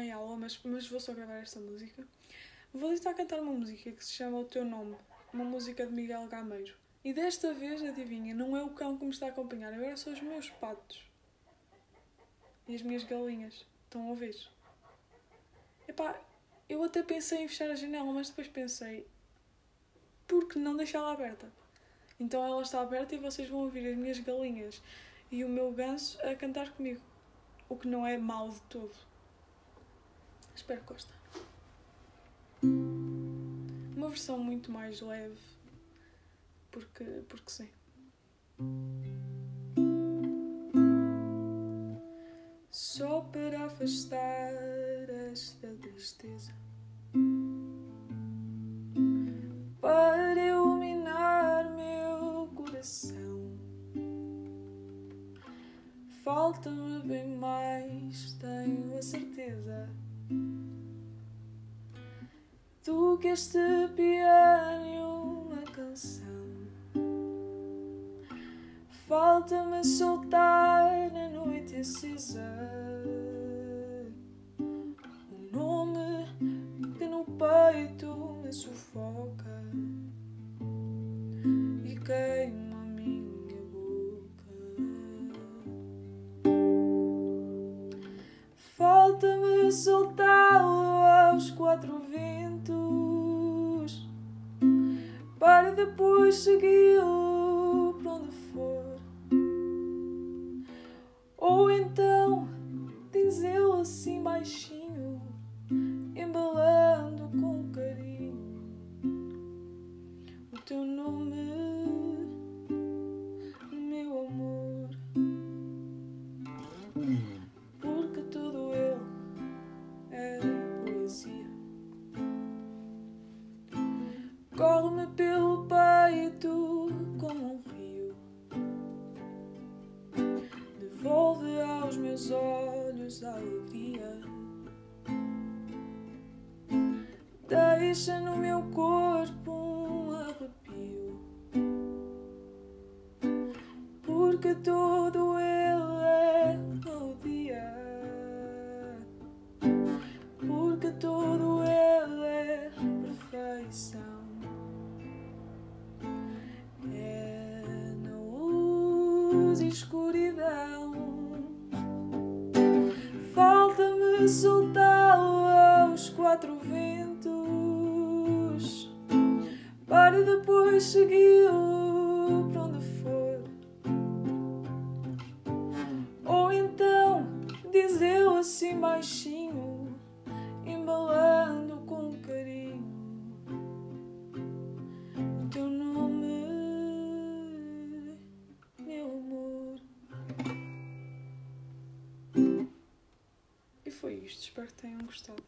em aula, mas, mas vou só gravar esta música. Vou tentar cantar uma música que se chama O Teu Nome, uma música de Miguel Gameiro. E desta vez, adivinha, não é o cão que me está a acompanhar, agora são os meus patos. E as minhas galinhas. Estão a ouvir? Epá, eu até pensei em fechar a janela, mas depois pensei, por que não deixá-la aberta? Então ela está aberta e vocês vão ouvir as minhas galinhas e o meu ganso a cantar comigo. O que não é mau de todo. Espero que gostem. Uma versão muito mais leve. Porque, porque sim. Só para afastar esta tristeza. Falta-me bem mais, tenho a certeza. Do que este piano e uma canção. Falta-me soltar na noite acesa depois segui-lo para onde for ou então dizê-lo assim baixinho, embalando com carinho o teu nome, meu amor. Porque tudo ele é poesia. Corre-me pelo Devolve aos meus olhos a alegria. Deixa no meu corpo um arrepio. Porque todo ele é melodia. Porque todo ele é perfeição. É e soltá-lo aos quatro ventos para depois segui-lo para onde for. Ou então dizê-lo assim baixinho, foi isto, espero que tenham gostado.